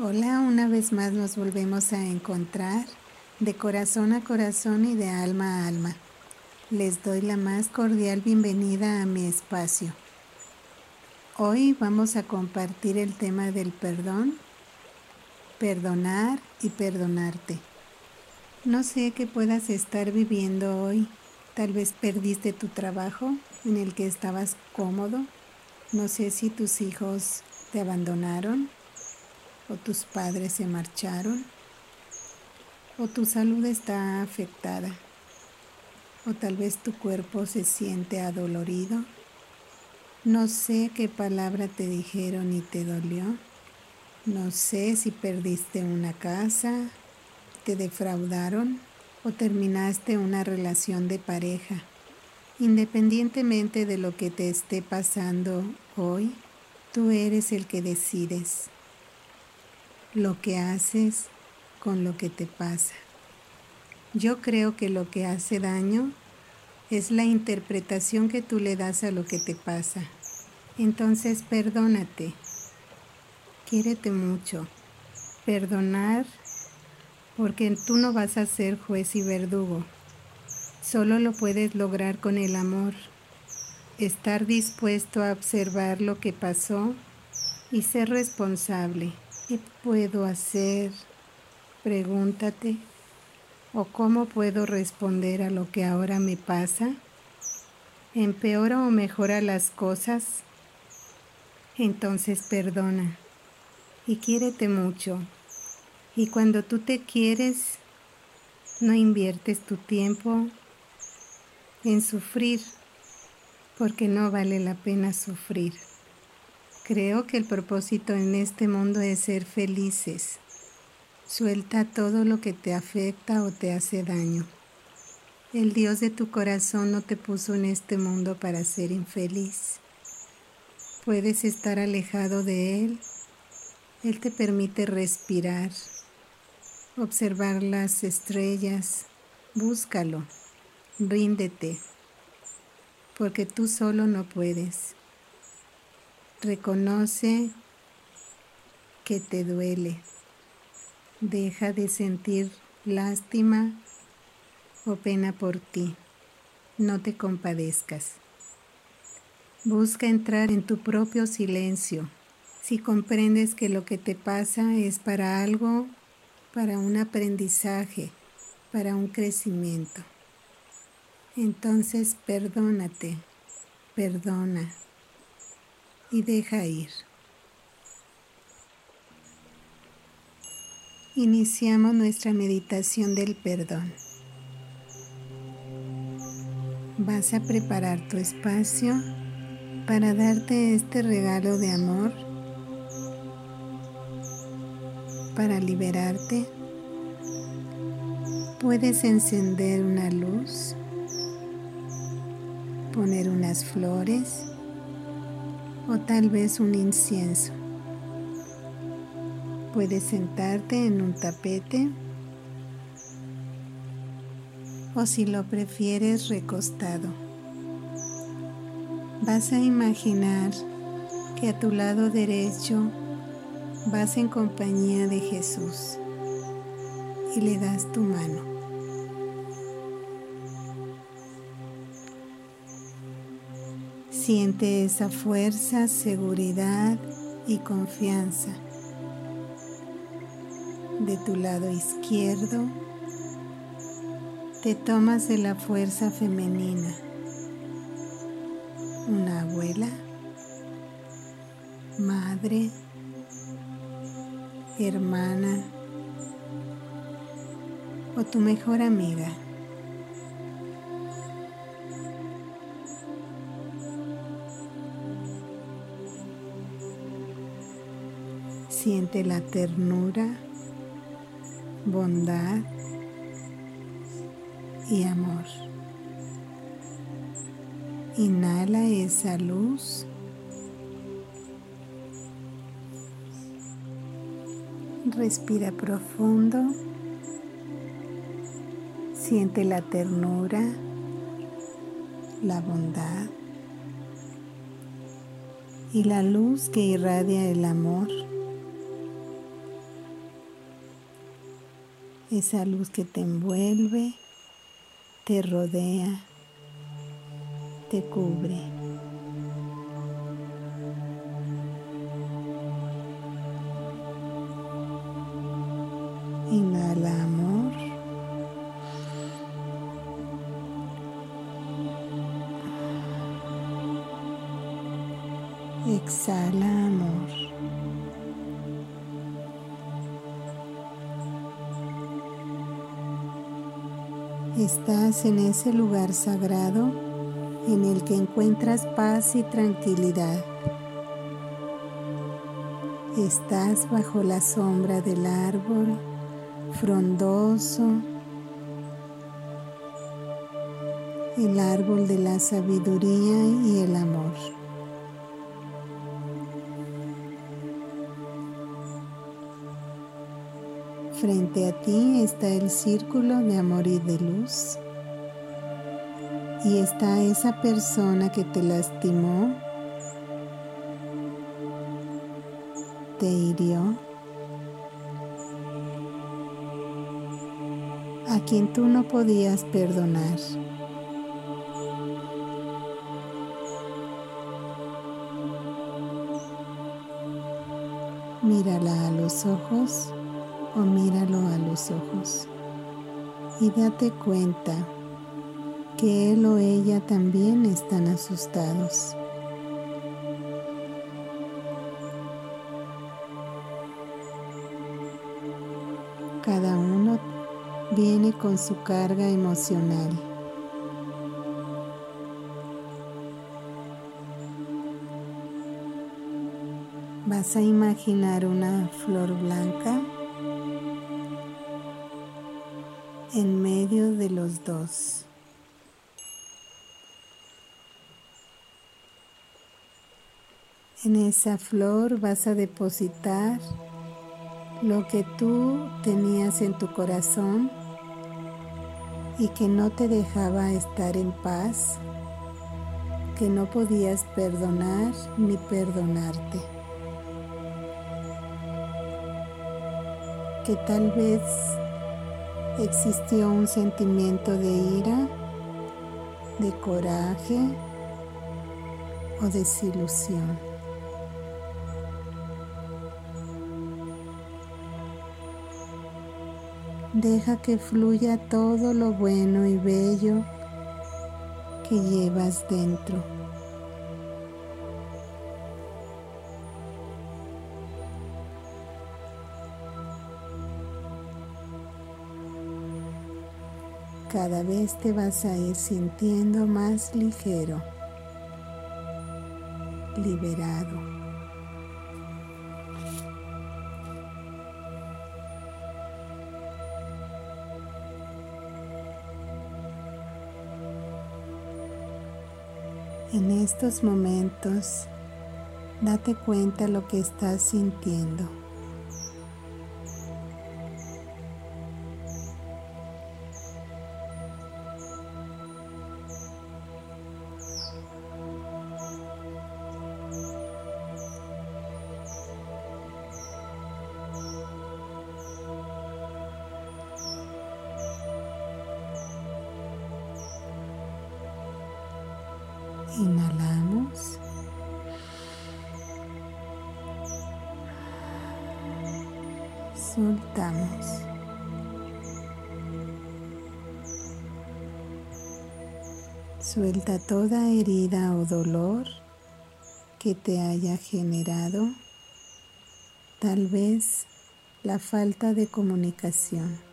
Hola, una vez más nos volvemos a encontrar de corazón a corazón y de alma a alma. Les doy la más cordial bienvenida a mi espacio. Hoy vamos a compartir el tema del perdón, perdonar y perdonarte. No sé qué puedas estar viviendo hoy. Tal vez perdiste tu trabajo en el que estabas cómodo. No sé si tus hijos te abandonaron o tus padres se marcharon, o tu salud está afectada, o tal vez tu cuerpo se siente adolorido. No sé qué palabra te dijeron y te dolió. No sé si perdiste una casa, te defraudaron o terminaste una relación de pareja. Independientemente de lo que te esté pasando hoy, tú eres el que decides lo que haces con lo que te pasa. Yo creo que lo que hace daño es la interpretación que tú le das a lo que te pasa. Entonces perdónate, quiérete mucho. Perdonar porque tú no vas a ser juez y verdugo. Solo lo puedes lograr con el amor. Estar dispuesto a observar lo que pasó y ser responsable. ¿Qué puedo hacer? Pregúntate. ¿O cómo puedo responder a lo que ahora me pasa? ¿Empeora o mejora las cosas? Entonces perdona y quiérete mucho. Y cuando tú te quieres, no inviertes tu tiempo en sufrir, porque no vale la pena sufrir. Creo que el propósito en este mundo es ser felices. Suelta todo lo que te afecta o te hace daño. El Dios de tu corazón no te puso en este mundo para ser infeliz. Puedes estar alejado de Él. Él te permite respirar, observar las estrellas. Búscalo, ríndete, porque tú solo no puedes. Reconoce que te duele. Deja de sentir lástima o pena por ti. No te compadezcas. Busca entrar en tu propio silencio. Si comprendes que lo que te pasa es para algo, para un aprendizaje, para un crecimiento, entonces perdónate, perdona y deja ir. Iniciamos nuestra meditación del perdón. Vas a preparar tu espacio para darte este regalo de amor, para liberarte. Puedes encender una luz, poner unas flores o tal vez un incienso. Puedes sentarte en un tapete o si lo prefieres recostado. Vas a imaginar que a tu lado derecho vas en compañía de Jesús y le das tu mano. Siente esa fuerza, seguridad y confianza. De tu lado izquierdo te tomas de la fuerza femenina. Una abuela, madre, hermana o tu mejor amiga. Siente la ternura, bondad y amor. Inhala esa luz. Respira profundo. Siente la ternura, la bondad y la luz que irradia el amor esa luz que te envuelve, te rodea, te cubre. Inhala amor. Exhala amor. Estás en ese lugar sagrado en el que encuentras paz y tranquilidad. Estás bajo la sombra del árbol frondoso, el árbol de la sabiduría y el amor. Frente a ti está el círculo de amor y de luz. Y está esa persona que te lastimó, te hirió, a quien tú no podías perdonar. Mírala a los ojos míralo a los ojos y date cuenta que él o ella también están asustados. Cada uno viene con su carga emocional. Vas a imaginar una flor blanca los dos. En esa flor vas a depositar lo que tú tenías en tu corazón y que no te dejaba estar en paz, que no podías perdonar ni perdonarte. Que tal vez existió un sentimiento de ira, de coraje o desilusión. Deja que fluya todo lo bueno y bello que llevas dentro. Cada vez te vas a ir sintiendo más ligero, liberado. En estos momentos, date cuenta lo que estás sintiendo. Soltamos. Suelta toda herida o dolor que te haya generado tal vez la falta de comunicación.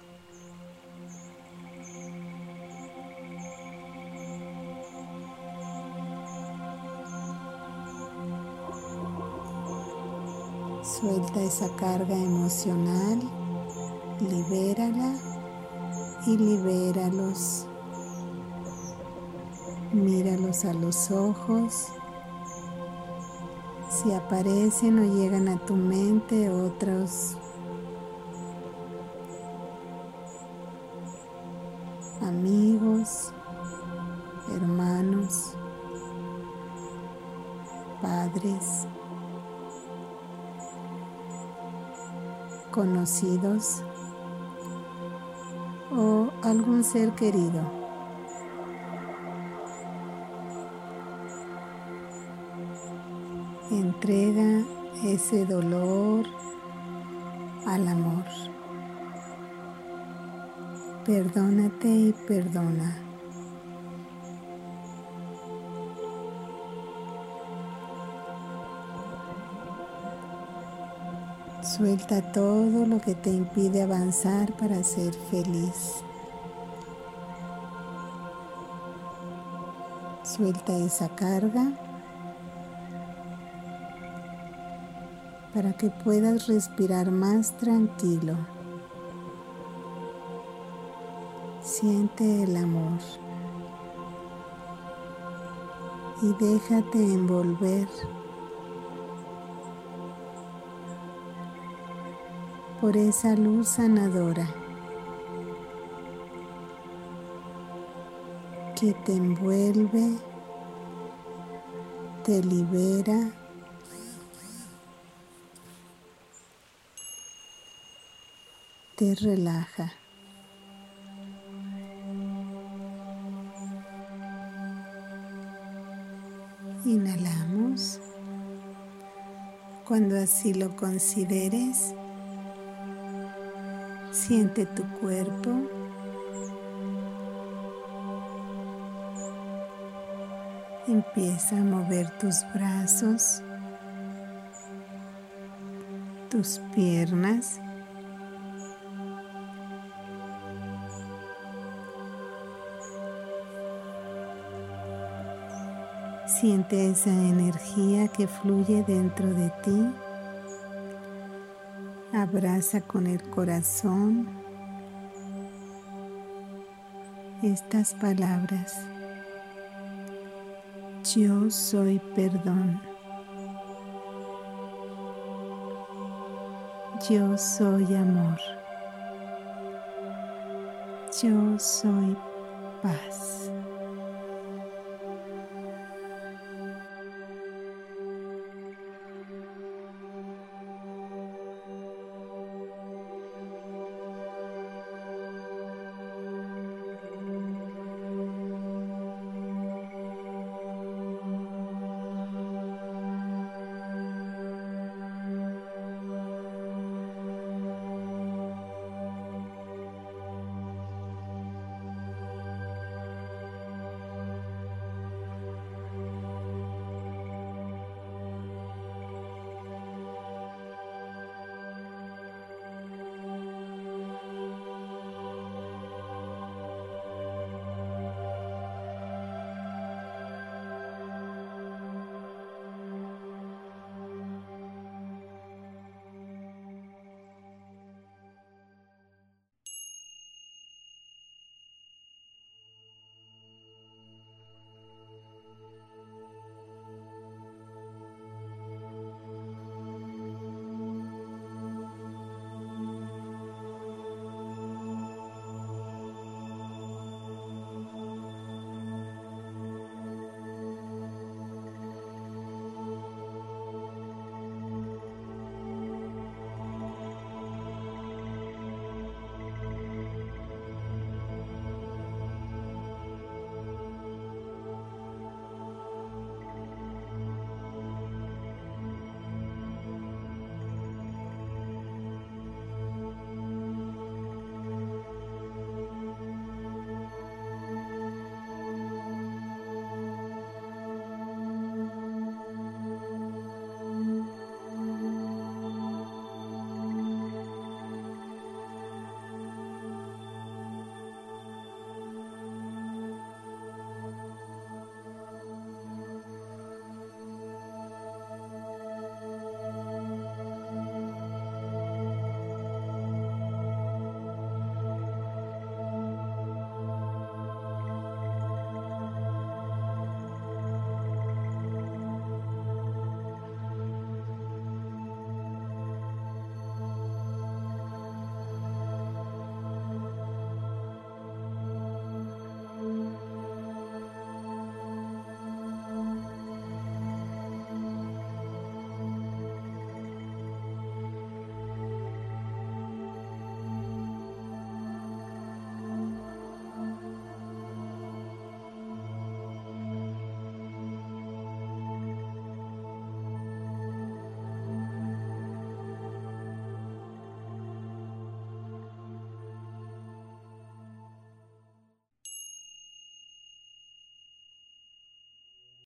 Suelta esa carga emocional, libérala y libéralos. Míralos a los ojos. Si aparecen o llegan a tu mente otros amigos, hermanos, padres, conocidos, o algún ser querido. Entrega ese dolor al amor. Perdónate y perdona. Suelta todo lo que te impide avanzar para ser feliz. Suelta esa carga para que puedas respirar más tranquilo. Siente el amor y déjate envolver por esa luz sanadora que te envuelve, te libera, te relaja. Inhalamos. Cuando así lo consideres, Siente tu cuerpo. Empieza a mover tus brazos, tus piernas. Siente esa energía que fluye dentro de ti. Abraza con el corazón estas palabras. Yo soy perdón. Yo soy amor. Yo soy paz.